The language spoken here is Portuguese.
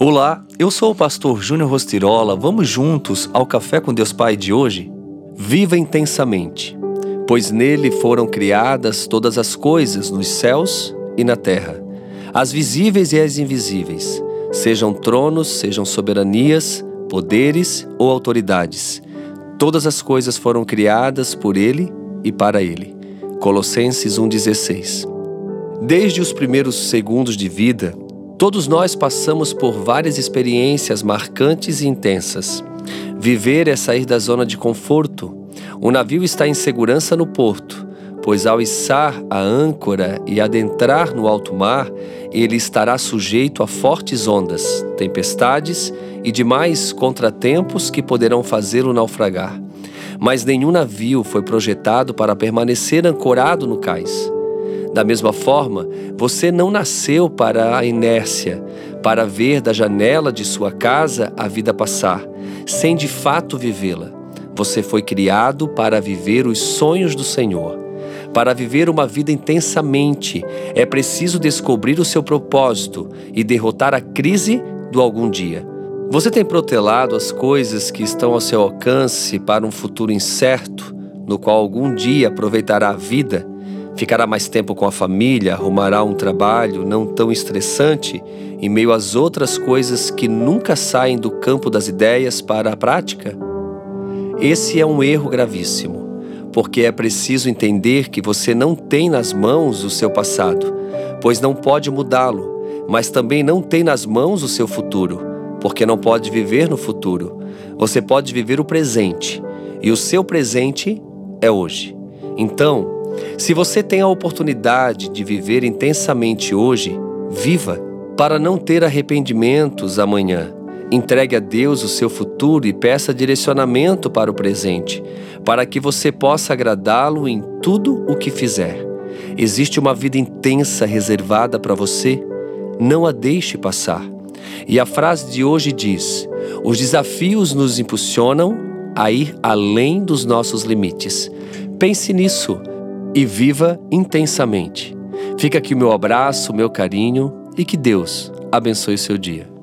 Olá, eu sou o pastor Júnior Rostirola. Vamos juntos ao Café com Deus Pai de hoje? Viva intensamente, pois nele foram criadas todas as coisas nos céus e na terra, as visíveis e as invisíveis, sejam tronos, sejam soberanias, poderes ou autoridades. Todas as coisas foram criadas por ele e para ele. Colossenses 1,16. Desde os primeiros segundos de vida, Todos nós passamos por várias experiências marcantes e intensas. Viver é sair da zona de conforto. O navio está em segurança no porto, pois ao içar a âncora e adentrar no alto mar, ele estará sujeito a fortes ondas, tempestades e demais contratempos que poderão fazê-lo naufragar. Mas nenhum navio foi projetado para permanecer ancorado no cais. Da mesma forma, você não nasceu para a inércia, para ver da janela de sua casa a vida passar, sem de fato vivê-la. Você foi criado para viver os sonhos do Senhor. Para viver uma vida intensamente, é preciso descobrir o seu propósito e derrotar a crise do algum dia. Você tem protelado as coisas que estão ao seu alcance para um futuro incerto, no qual algum dia aproveitará a vida? Ficará mais tempo com a família, arrumará um trabalho não tão estressante em meio às outras coisas que nunca saem do campo das ideias para a prática? Esse é um erro gravíssimo, porque é preciso entender que você não tem nas mãos o seu passado, pois não pode mudá-lo, mas também não tem nas mãos o seu futuro, porque não pode viver no futuro. Você pode viver o presente, e o seu presente é hoje. Então, se você tem a oportunidade de viver intensamente hoje, viva para não ter arrependimentos amanhã. Entregue a Deus o seu futuro e peça direcionamento para o presente, para que você possa agradá-lo em tudo o que fizer. Existe uma vida intensa reservada para você, não a deixe passar. E a frase de hoje diz: Os desafios nos impulsionam a ir além dos nossos limites. Pense nisso e viva intensamente. Fica aqui o meu abraço, o meu carinho e que Deus abençoe seu dia.